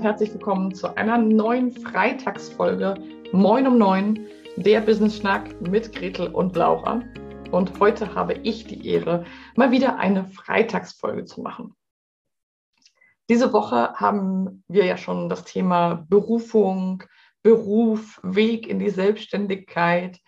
und herzlich willkommen zu einer neuen Freitagsfolge Moin um Neun, der Business Schnack mit Gretel und Laura. Und heute habe ich die Ehre, mal wieder eine Freitagsfolge zu machen. Diese Woche haben wir ja schon das Thema Berufung, Beruf, Weg in die Selbstständigkeit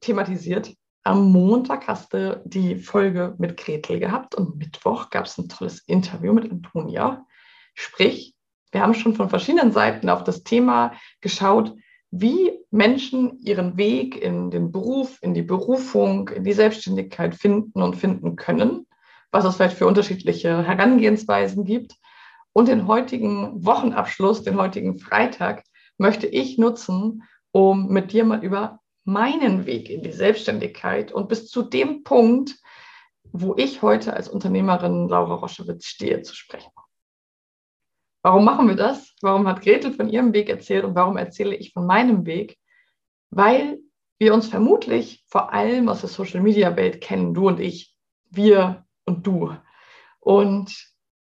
thematisiert. Am Montag hast du die Folge mit Gretel gehabt und Mittwoch gab es ein tolles Interview mit Antonia. Sprich, wir haben schon von verschiedenen Seiten auf das Thema geschaut, wie Menschen ihren Weg in den Beruf, in die Berufung, in die Selbstständigkeit finden und finden können, was es vielleicht für unterschiedliche Herangehensweisen gibt. Und den heutigen Wochenabschluss, den heutigen Freitag, möchte ich nutzen, um mit dir mal über meinen Weg in die Selbstständigkeit und bis zu dem Punkt, wo ich heute als Unternehmerin Laura Roschewitz stehe, zu sprechen. Warum machen wir das? Warum hat Gretel von ihrem Weg erzählt und warum erzähle ich von meinem Weg? Weil wir uns vermutlich vor allem aus der Social-Media-Welt kennen, du und ich, wir und du. Und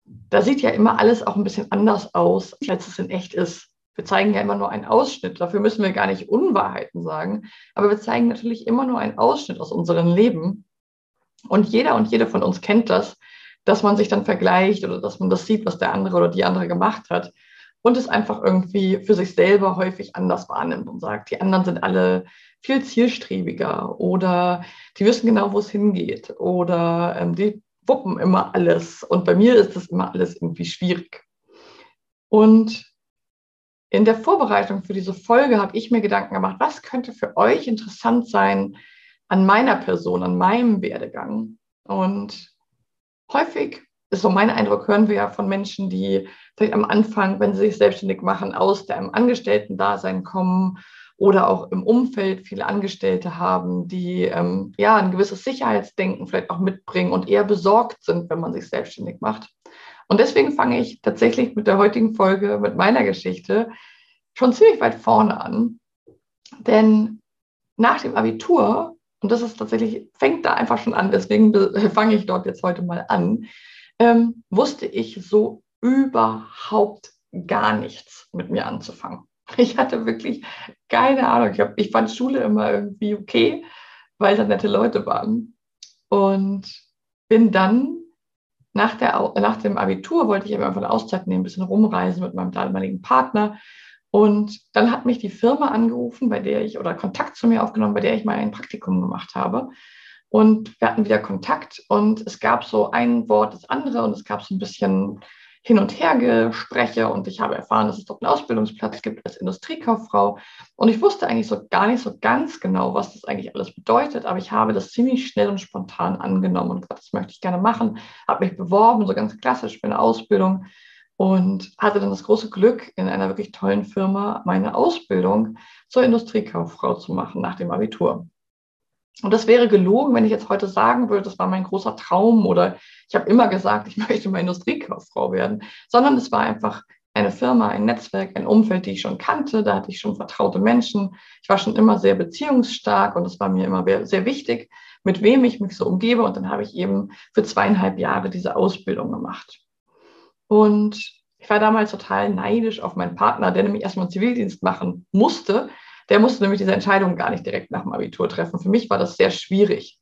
da sieht ja immer alles auch ein bisschen anders aus, als es in echt ist. Wir zeigen ja immer nur einen Ausschnitt. Dafür müssen wir gar nicht Unwahrheiten sagen. Aber wir zeigen natürlich immer nur einen Ausschnitt aus unserem Leben. Und jeder und jede von uns kennt das, dass man sich dann vergleicht oder dass man das sieht, was der andere oder die andere gemacht hat und es einfach irgendwie für sich selber häufig anders wahrnimmt und sagt, die anderen sind alle viel zielstrebiger oder die wissen genau, wo es hingeht oder ähm, die wuppen immer alles und bei mir ist das immer alles irgendwie schwierig. Und in der Vorbereitung für diese Folge habe ich mir Gedanken gemacht, was könnte für euch interessant sein an meiner Person, an meinem Werdegang. Und häufig ist so mein Eindruck, hören wir ja von Menschen, die vielleicht am Anfang, wenn sie sich selbstständig machen, aus dem Angestellten-Dasein kommen oder auch im Umfeld viele Angestellte haben, die ähm, ja ein gewisses Sicherheitsdenken vielleicht auch mitbringen und eher besorgt sind, wenn man sich selbstständig macht. Und deswegen fange ich tatsächlich mit der heutigen Folge, mit meiner Geschichte, schon ziemlich weit vorne an. Denn nach dem Abitur und das ist tatsächlich, fängt da einfach schon an, deswegen fange ich dort jetzt heute mal an, ähm, wusste ich so überhaupt gar nichts mit mir anzufangen. Ich hatte wirklich keine Ahnung. Ich, hab, ich fand Schule immer irgendwie okay, weil da nette Leute waren. Und bin dann nach, der, nach dem Abitur, wollte ich einfach eine Auszeit nehmen, ein bisschen rumreisen mit meinem damaligen Partner und dann hat mich die Firma angerufen, bei der ich, oder Kontakt zu mir aufgenommen, bei der ich mal ein Praktikum gemacht habe. Und wir hatten wieder Kontakt und es gab so ein Wort, das andere und es gab so ein bisschen hin und her Gespräche und ich habe erfahren, dass es dort einen Ausbildungsplatz gibt als Industriekauffrau. Und ich wusste eigentlich so gar nicht so ganz genau, was das eigentlich alles bedeutet, aber ich habe das ziemlich schnell und spontan angenommen und gesagt, das möchte ich gerne machen, habe mich beworben, so ganz klassisch für eine Ausbildung und hatte dann das große Glück, in einer wirklich tollen Firma meine Ausbildung zur Industriekauffrau zu machen nach dem Abitur. Und das wäre gelogen, wenn ich jetzt heute sagen würde, das war mein großer Traum oder ich habe immer gesagt, ich möchte mal Industriekauffrau werden, sondern es war einfach eine Firma, ein Netzwerk, ein Umfeld, die ich schon kannte. Da hatte ich schon vertraute Menschen. Ich war schon immer sehr beziehungsstark und es war mir immer sehr wichtig, mit wem ich mich so umgebe. Und dann habe ich eben für zweieinhalb Jahre diese Ausbildung gemacht. Und ich war damals total neidisch auf meinen Partner, der nämlich erstmal einen Zivildienst machen musste. Der musste nämlich diese Entscheidung gar nicht direkt nach dem Abitur treffen. Für mich war das sehr schwierig.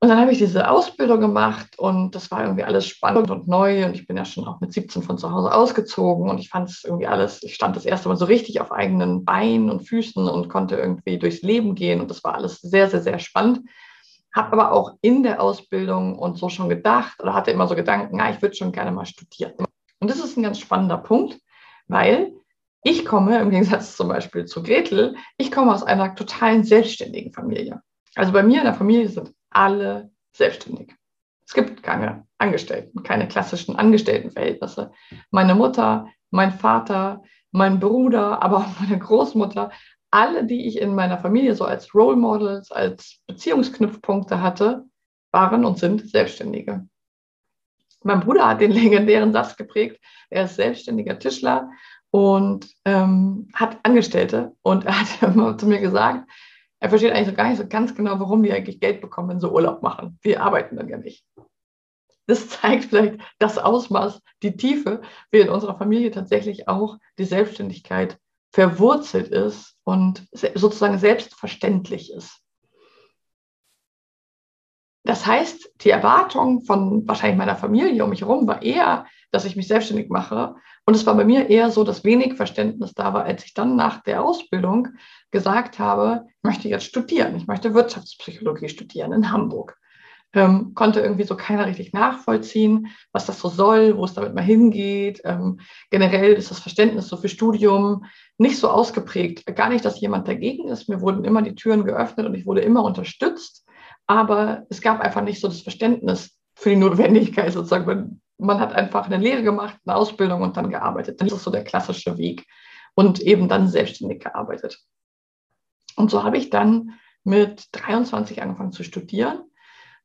Und dann habe ich diese Ausbildung gemacht und das war irgendwie alles spannend und neu. Und ich bin ja schon auch mit 17 von zu Hause ausgezogen und ich fand es irgendwie alles, ich stand das erste Mal so richtig auf eigenen Beinen und Füßen und konnte irgendwie durchs Leben gehen. Und das war alles sehr, sehr, sehr spannend habe aber auch in der Ausbildung und so schon gedacht oder hatte immer so Gedanken, na, ich würde schon gerne mal studieren. Und das ist ein ganz spannender Punkt, weil ich komme im Gegensatz zum Beispiel zu Gretel, ich komme aus einer totalen selbstständigen Familie. Also bei mir in der Familie sind alle selbstständig. Es gibt keine Angestellten, keine klassischen Angestelltenverhältnisse. Meine Mutter, mein Vater, mein Bruder, aber auch meine Großmutter alle, die ich in meiner Familie so als Role Models, als Beziehungsknüpfpunkte hatte, waren und sind Selbstständige. Mein Bruder hat den legendären Satz geprägt. Er ist selbstständiger Tischler und ähm, hat Angestellte. Und er hat immer zu mir gesagt, er versteht eigentlich so gar nicht so ganz genau, warum die eigentlich Geld bekommen, wenn sie Urlaub machen. Wir arbeiten dann ja nicht. das zeigt vielleicht das Ausmaß, die Tiefe, wie in unserer Familie tatsächlich auch die Selbstständigkeit verwurzelt ist und sozusagen selbstverständlich ist. Das heißt, die Erwartung von wahrscheinlich meiner Familie um mich herum war eher, dass ich mich selbstständig mache. Und es war bei mir eher so, dass wenig Verständnis da war, als ich dann nach der Ausbildung gesagt habe, ich möchte jetzt studieren. Ich möchte Wirtschaftspsychologie studieren in Hamburg. Ähm, konnte irgendwie so keiner richtig nachvollziehen, was das so soll, wo es damit mal hingeht. Ähm, generell ist das Verständnis so für Studium nicht so ausgeprägt. Gar nicht, dass jemand dagegen ist. Mir wurden immer die Türen geöffnet und ich wurde immer unterstützt. Aber es gab einfach nicht so das Verständnis für die Notwendigkeit sozusagen. Man hat einfach eine Lehre gemacht, eine Ausbildung und dann gearbeitet. Das ist so der klassische Weg. Und eben dann selbstständig gearbeitet. Und so habe ich dann mit 23 angefangen zu studieren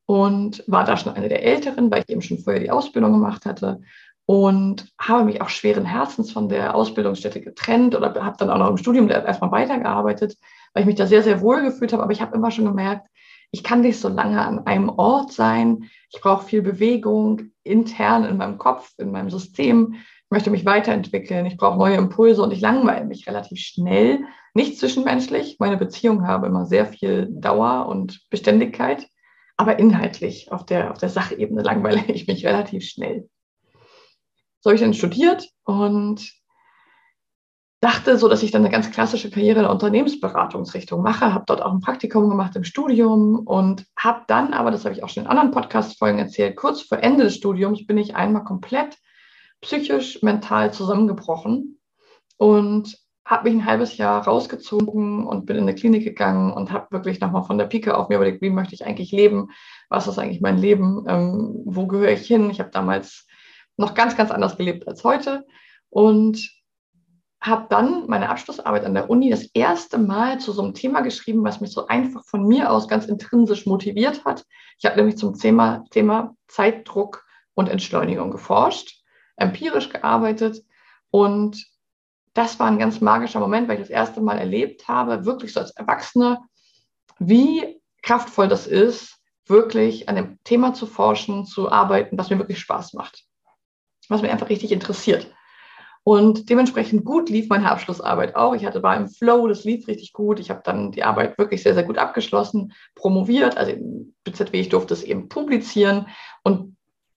und war da schon eine der Älteren, weil ich eben schon vorher die Ausbildung gemacht hatte und habe mich auch schweren Herzens von der Ausbildungsstätte getrennt oder habe dann auch noch im Studium erstmal weitergearbeitet, weil ich mich da sehr, sehr wohl gefühlt habe. Aber ich habe immer schon gemerkt, ich kann nicht so lange an einem Ort sein. Ich brauche viel Bewegung intern in meinem Kopf, in meinem System. Ich möchte mich weiterentwickeln. Ich brauche neue Impulse und ich langweile mich relativ schnell. Nicht zwischenmenschlich. Meine Beziehungen haben immer sehr viel Dauer und Beständigkeit. Aber inhaltlich, auf der, auf der Sachebene langweile ich mich relativ schnell. So habe ich dann studiert und dachte so, dass ich dann eine ganz klassische Karriere in der Unternehmensberatungsrichtung mache, habe dort auch ein Praktikum gemacht im Studium und habe dann, aber das habe ich auch schon in anderen Podcast-Folgen erzählt, kurz vor Ende des Studiums bin ich einmal komplett psychisch, mental zusammengebrochen und habe mich ein halbes Jahr rausgezogen und bin in eine Klinik gegangen und habe wirklich nochmal von der Pike auf mir überlegt, wie möchte ich eigentlich leben, was ist eigentlich mein Leben, ähm, wo gehöre ich hin. Ich habe damals noch ganz, ganz anders gelebt als heute und habe dann meine Abschlussarbeit an der Uni das erste Mal zu so einem Thema geschrieben, was mich so einfach von mir aus ganz intrinsisch motiviert hat. Ich habe nämlich zum Thema, Thema Zeitdruck und Entschleunigung geforscht, empirisch gearbeitet und das war ein ganz magischer Moment, weil ich das erste Mal erlebt habe, wirklich so als Erwachsene, wie kraftvoll das ist, wirklich an dem Thema zu forschen, zu arbeiten, was mir wirklich Spaß macht, was mir einfach richtig interessiert. Und dementsprechend gut lief meine Abschlussarbeit auch. Ich hatte war im Flow, das lief richtig gut. Ich habe dann die Arbeit wirklich sehr, sehr gut abgeschlossen, promoviert. Also im BZW, ich durfte es eben publizieren und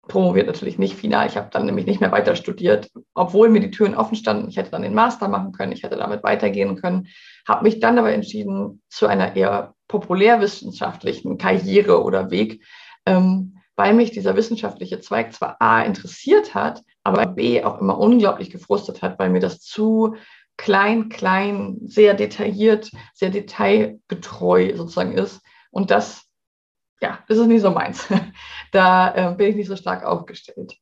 promoviert natürlich nicht final. Ich habe dann nämlich nicht mehr weiter studiert, obwohl mir die Türen offen standen. Ich hätte dann den Master machen können, ich hätte damit weitergehen können, habe mich dann aber entschieden zu einer eher populärwissenschaftlichen Karriere oder Weg, ähm, weil mich dieser wissenschaftliche Zweig zwar A interessiert hat, aber B auch immer unglaublich gefrustet hat, weil mir das zu klein, klein, sehr detailliert, sehr detailgetreu sozusagen ist. Und das ja, das ist nicht so meins. Da äh, bin ich nicht so stark aufgestellt.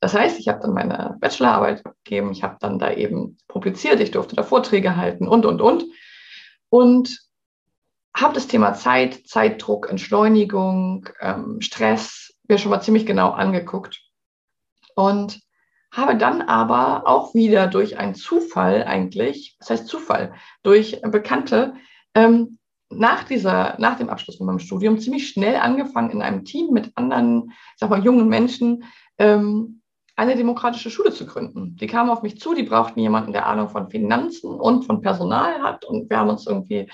Das heißt, ich habe dann meine Bachelorarbeit gegeben, ich habe dann da eben publiziert, ich durfte da Vorträge halten und, und, und. Und habe das Thema Zeit, Zeitdruck, Entschleunigung, ähm, Stress mir schon mal ziemlich genau angeguckt. Und habe dann aber auch wieder durch einen Zufall eigentlich, das heißt Zufall, durch Bekannte ähm, nach, dieser, nach dem Abschluss von meinem Studium ziemlich schnell angefangen, in einem Team mit anderen, ich sag mal, jungen Menschen ähm, eine demokratische Schule zu gründen. Die kamen auf mich zu, die brauchten jemanden, der Ahnung von Finanzen und von Personal hat. Und wir haben uns irgendwie,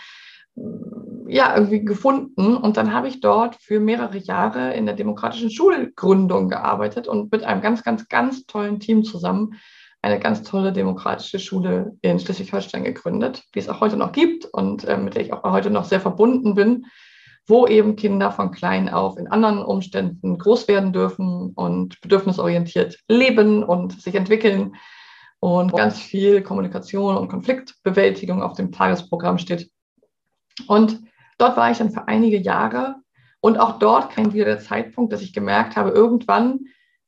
ja, irgendwie gefunden. Und dann habe ich dort für mehrere Jahre in der demokratischen Schulgründung gearbeitet und mit einem ganz, ganz, ganz tollen Team zusammen eine ganz tolle demokratische Schule in Schleswig-Holstein gegründet, die es auch heute noch gibt und äh, mit der ich auch heute noch sehr verbunden bin, wo eben Kinder von klein auf in anderen Umständen groß werden dürfen und bedürfnisorientiert leben und sich entwickeln und ganz viel Kommunikation und Konfliktbewältigung auf dem Tagesprogramm steht. Und dort war ich dann für einige Jahre und auch dort kam wieder der Zeitpunkt, dass ich gemerkt habe, irgendwann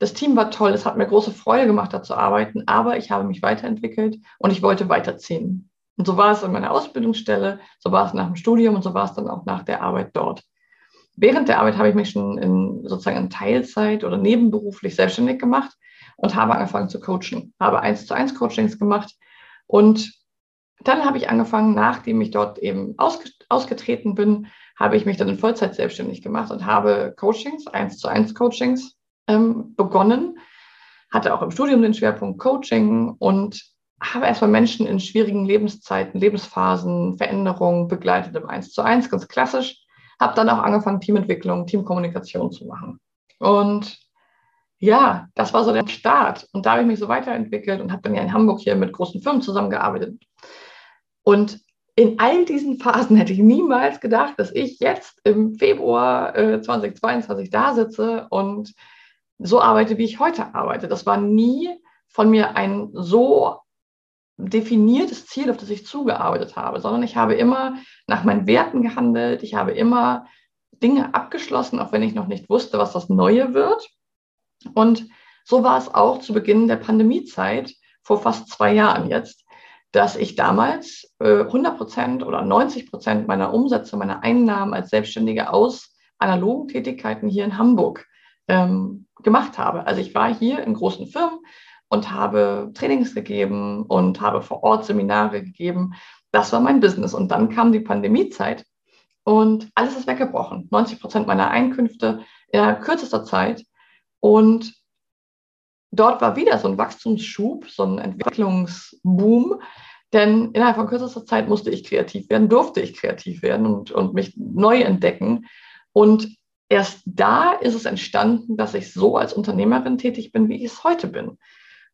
das Team war toll, es hat mir große Freude gemacht, da zu arbeiten, aber ich habe mich weiterentwickelt und ich wollte weiterziehen. Und so war es an meiner Ausbildungsstelle, so war es nach dem Studium und so war es dann auch nach der Arbeit dort. Während der Arbeit habe ich mich schon in, sozusagen in Teilzeit oder nebenberuflich selbstständig gemacht und habe angefangen zu coachen, habe eins zu eins Coachings gemacht und dann habe ich angefangen, nachdem ich dort eben ausgetreten bin, habe ich mich dann in Vollzeit selbstständig gemacht und habe Coachings, eins zu eins Coachings ähm, begonnen, hatte auch im Studium den Schwerpunkt Coaching und habe erstmal Menschen in schwierigen Lebenszeiten, Lebensphasen, Veränderungen begleitet im 1 zu 1, ganz klassisch. Habe dann auch angefangen, Teamentwicklung, Teamkommunikation zu machen. Und ja, das war so der Start. Und da habe ich mich so weiterentwickelt und habe dann ja in Hamburg hier mit großen Firmen zusammengearbeitet. Und in all diesen Phasen hätte ich niemals gedacht, dass ich jetzt im Februar äh, 2022 da sitze und so arbeite, wie ich heute arbeite. Das war nie von mir ein so definiertes Ziel, auf das ich zugearbeitet habe, sondern ich habe immer nach meinen Werten gehandelt. Ich habe immer Dinge abgeschlossen, auch wenn ich noch nicht wusste, was das Neue wird. Und so war es auch zu Beginn der Pandemiezeit vor fast zwei Jahren jetzt, dass ich damals äh, 100 Prozent oder 90 Prozent meiner Umsätze, meiner Einnahmen als Selbstständige aus analogen Tätigkeiten hier in Hamburg ähm, gemacht habe. Also ich war hier in großen Firmen und habe Trainings gegeben und habe vor Ort Seminare gegeben. Das war mein Business. Und dann kam die Pandemiezeit und alles ist weggebrochen. 90 Prozent meiner Einkünfte in kürzester Zeit. Und dort war wieder so ein Wachstumsschub, so ein Entwicklungsboom. Denn innerhalb von kürzester Zeit musste ich kreativ werden, durfte ich kreativ werden und, und mich neu entdecken. Und erst da ist es entstanden, dass ich so als Unternehmerin tätig bin, wie ich es heute bin.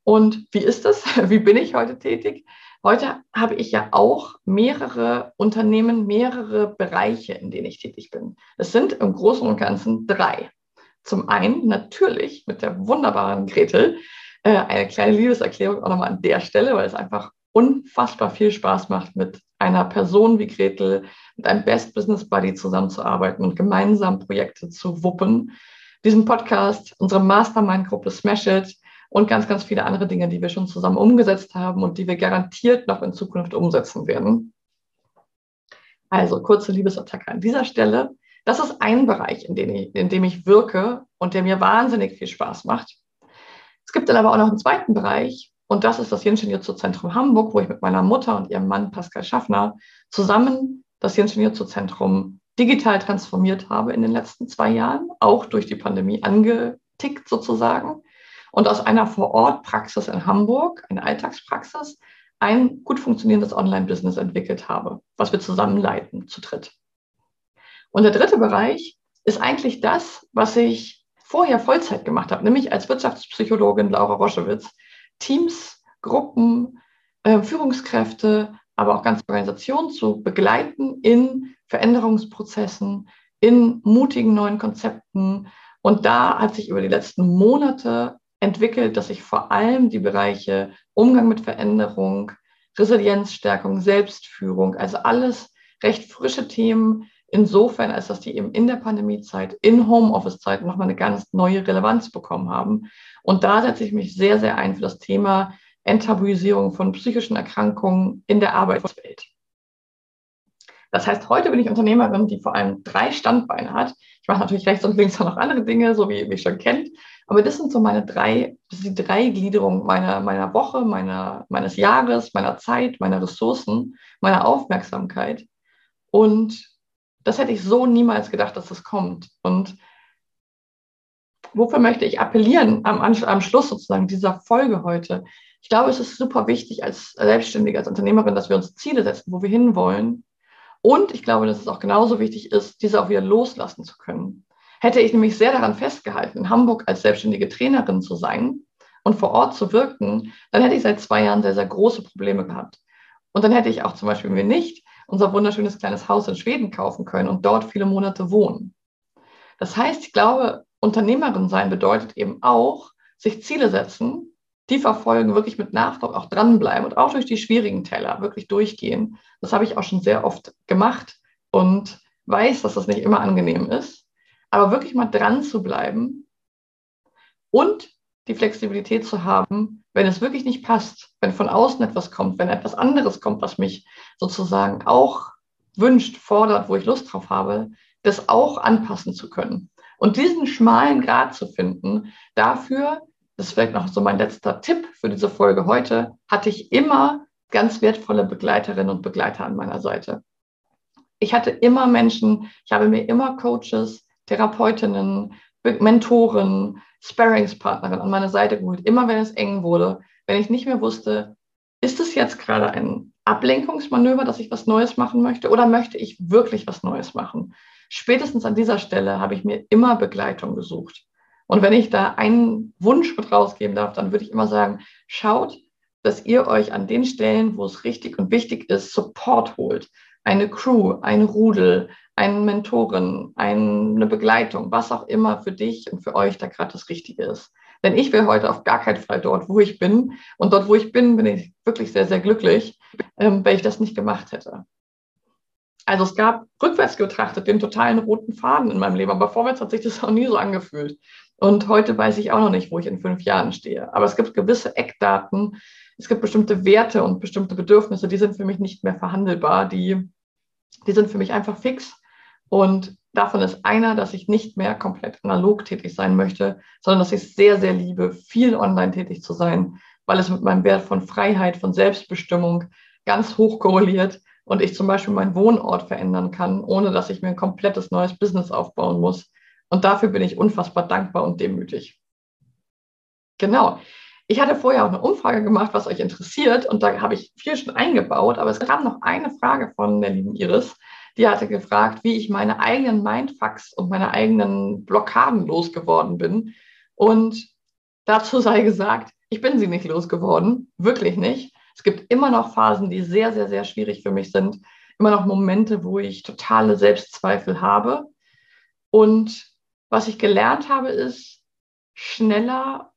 Und wie ist es? Wie bin ich heute tätig? Heute habe ich ja auch mehrere Unternehmen, mehrere Bereiche, in denen ich tätig bin. Es sind im Großen und Ganzen drei. Zum einen natürlich mit der wunderbaren Gretel. Äh, eine kleine Liebeserklärung auch nochmal an der Stelle, weil es einfach unfassbar viel Spaß macht, mit einer Person wie Gretel, mit einem Best Business Buddy zusammenzuarbeiten und gemeinsam Projekte zu wuppen. Diesen Podcast, unsere Mastermind-Gruppe Smash It und ganz, ganz viele andere Dinge, die wir schon zusammen umgesetzt haben und die wir garantiert noch in Zukunft umsetzen werden. Also kurze Liebesattacke an dieser Stelle. Das ist ein Bereich, in dem, ich, in dem ich wirke und der mir wahnsinnig viel Spaß macht. Es gibt dann aber auch noch einen zweiten Bereich und das ist das Jenschen Jutsu Zentrum Hamburg, wo ich mit meiner Mutter und ihrem Mann Pascal Schaffner zusammen das Jenschen Jutsu Zentrum digital transformiert habe in den letzten zwei Jahren, auch durch die Pandemie angetickt sozusagen. Und aus einer Vor-Ort-Praxis in Hamburg, eine Alltagspraxis, ein gut funktionierendes Online-Business entwickelt habe, was wir zusammenleiten zu dritt. Und der dritte Bereich ist eigentlich das, was ich vorher Vollzeit gemacht habe, nämlich als Wirtschaftspsychologin Laura Roschewitz Teams, Gruppen, äh, Führungskräfte, aber auch ganze Organisationen zu begleiten in Veränderungsprozessen, in mutigen neuen Konzepten. Und da hat sich über die letzten Monate entwickelt, dass ich vor allem die Bereiche Umgang mit Veränderung, Resilienzstärkung, Selbstführung, also alles recht frische Themen, insofern, als dass die eben in der Pandemiezeit, in Homeoffice-Zeiten nochmal eine ganz neue Relevanz bekommen haben. Und da setze ich mich sehr, sehr ein für das Thema Enttabuisierung von psychischen Erkrankungen in der Arbeitswelt. Das heißt, heute bin ich Unternehmerin, die vor allem drei Standbeine hat. Ich mache natürlich rechts und links auch noch andere Dinge, so wie, wie ich schon kennt. Aber das sind so meine drei, das ist die drei Gliederungen meiner, meiner Woche, meiner, meines Jahres, meiner Zeit, meiner Ressourcen, meiner Aufmerksamkeit. Und das hätte ich so niemals gedacht, dass das kommt. Und wofür möchte ich appellieren am, am Schluss sozusagen dieser Folge heute? Ich glaube, es ist super wichtig als Selbstständige, als Unternehmerin, dass wir uns Ziele setzen, wo wir hinwollen. Und ich glaube, dass es auch genauso wichtig ist, diese auch wieder loslassen zu können. Hätte ich nämlich sehr daran festgehalten, in Hamburg als selbstständige Trainerin zu sein und vor Ort zu wirken, dann hätte ich seit zwei Jahren sehr, sehr große Probleme gehabt. Und dann hätte ich auch zum Beispiel mir nicht unser wunderschönes kleines Haus in Schweden kaufen können und dort viele Monate wohnen. Das heißt, ich glaube, Unternehmerin sein bedeutet eben auch, sich Ziele setzen, die verfolgen, wirklich mit Nachdruck auch dranbleiben und auch durch die schwierigen Teller wirklich durchgehen. Das habe ich auch schon sehr oft gemacht und weiß, dass das nicht immer angenehm ist. Aber wirklich mal dran zu bleiben und die Flexibilität zu haben, wenn es wirklich nicht passt, wenn von außen etwas kommt, wenn etwas anderes kommt, was mich sozusagen auch wünscht, fordert, wo ich Lust drauf habe, das auch anpassen zu können. Und diesen schmalen Grad zu finden, dafür, das ist vielleicht noch so mein letzter Tipp für diese Folge heute, hatte ich immer ganz wertvolle Begleiterinnen und Begleiter an meiner Seite. Ich hatte immer Menschen, ich habe mir immer Coaches, Therapeutinnen, Mentoren, Sparringspartnerin an meine Seite geholt, immer wenn es eng wurde, wenn ich nicht mehr wusste, ist es jetzt gerade ein Ablenkungsmanöver, dass ich was Neues machen möchte oder möchte ich wirklich was Neues machen? Spätestens an dieser Stelle habe ich mir immer Begleitung gesucht. Und wenn ich da einen Wunsch mit rausgeben darf, dann würde ich immer sagen, schaut, dass ihr euch an den Stellen, wo es richtig und wichtig ist, Support holt. Eine Crew, ein Rudel, eine Mentorin, eine Begleitung, was auch immer für dich und für euch da gerade das Richtige ist. Denn ich wäre heute auf gar keinen Fall dort, wo ich bin. Und dort, wo ich bin, bin ich wirklich sehr, sehr glücklich, ähm, weil ich das nicht gemacht hätte. Also es gab rückwärts betrachtet den totalen roten Faden in meinem Leben, aber vorwärts hat sich das auch nie so angefühlt. Und heute weiß ich auch noch nicht, wo ich in fünf Jahren stehe. Aber es gibt gewisse Eckdaten, es gibt bestimmte Werte und bestimmte Bedürfnisse, die sind für mich nicht mehr verhandelbar, die, die sind für mich einfach fix. Und davon ist einer, dass ich nicht mehr komplett analog tätig sein möchte, sondern dass ich es sehr, sehr liebe, viel online tätig zu sein, weil es mit meinem Wert von Freiheit, von Selbstbestimmung ganz hoch korreliert und ich zum Beispiel meinen Wohnort verändern kann, ohne dass ich mir ein komplettes neues Business aufbauen muss. Und dafür bin ich unfassbar dankbar und demütig. Genau. Ich hatte vorher auch eine Umfrage gemacht, was euch interessiert, und da habe ich viel schon eingebaut, aber es kam noch eine Frage von der lieben Iris, die hatte gefragt, wie ich meine eigenen Mindfucks und meine eigenen Blockaden losgeworden bin. Und dazu sei gesagt, ich bin sie nicht losgeworden, wirklich nicht. Es gibt immer noch Phasen, die sehr, sehr, sehr schwierig für mich sind. Immer noch Momente, wo ich totale Selbstzweifel habe. Und was ich gelernt habe, ist schneller,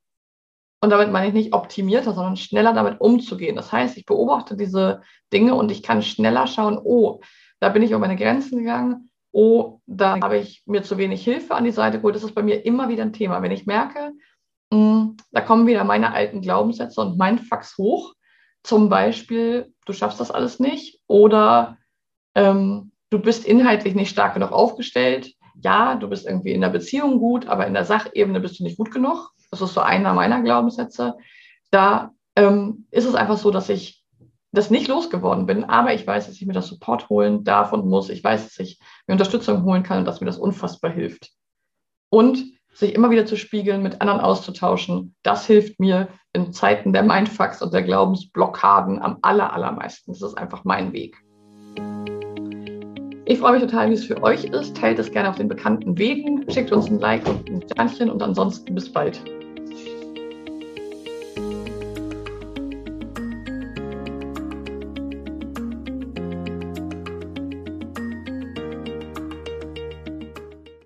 und damit meine ich nicht optimierter, sondern schneller damit umzugehen. Das heißt, ich beobachte diese Dinge und ich kann schneller schauen, oh, da bin ich über meine Grenzen gegangen. Oh, da habe ich mir zu wenig Hilfe an die Seite geholt. Das ist bei mir immer wieder ein Thema. Wenn ich merke, mh, hm, da kommen wieder meine alten Glaubenssätze und mein Fax hoch, zum Beispiel, du schaffst das alles nicht oder ähm, du bist inhaltlich nicht stark genug aufgestellt. Ja, du bist irgendwie in der Beziehung gut, aber in der Sachebene bist du nicht gut genug. Das ist so einer meiner Glaubenssätze. Da ähm, ist es einfach so, dass ich das nicht losgeworden bin, aber ich weiß, dass ich mir das Support holen darf und muss. Ich weiß, dass ich mir Unterstützung holen kann und dass mir das unfassbar hilft. Und sich immer wieder zu spiegeln, mit anderen auszutauschen, das hilft mir in Zeiten der Mindfucks und der Glaubensblockaden am aller, allermeisten. Das ist einfach mein Weg. Ich freue mich total, wie es für euch ist. Teilt es gerne auf den bekannten Wegen, schickt uns ein Like und ein Sternchen und ansonsten bis bald.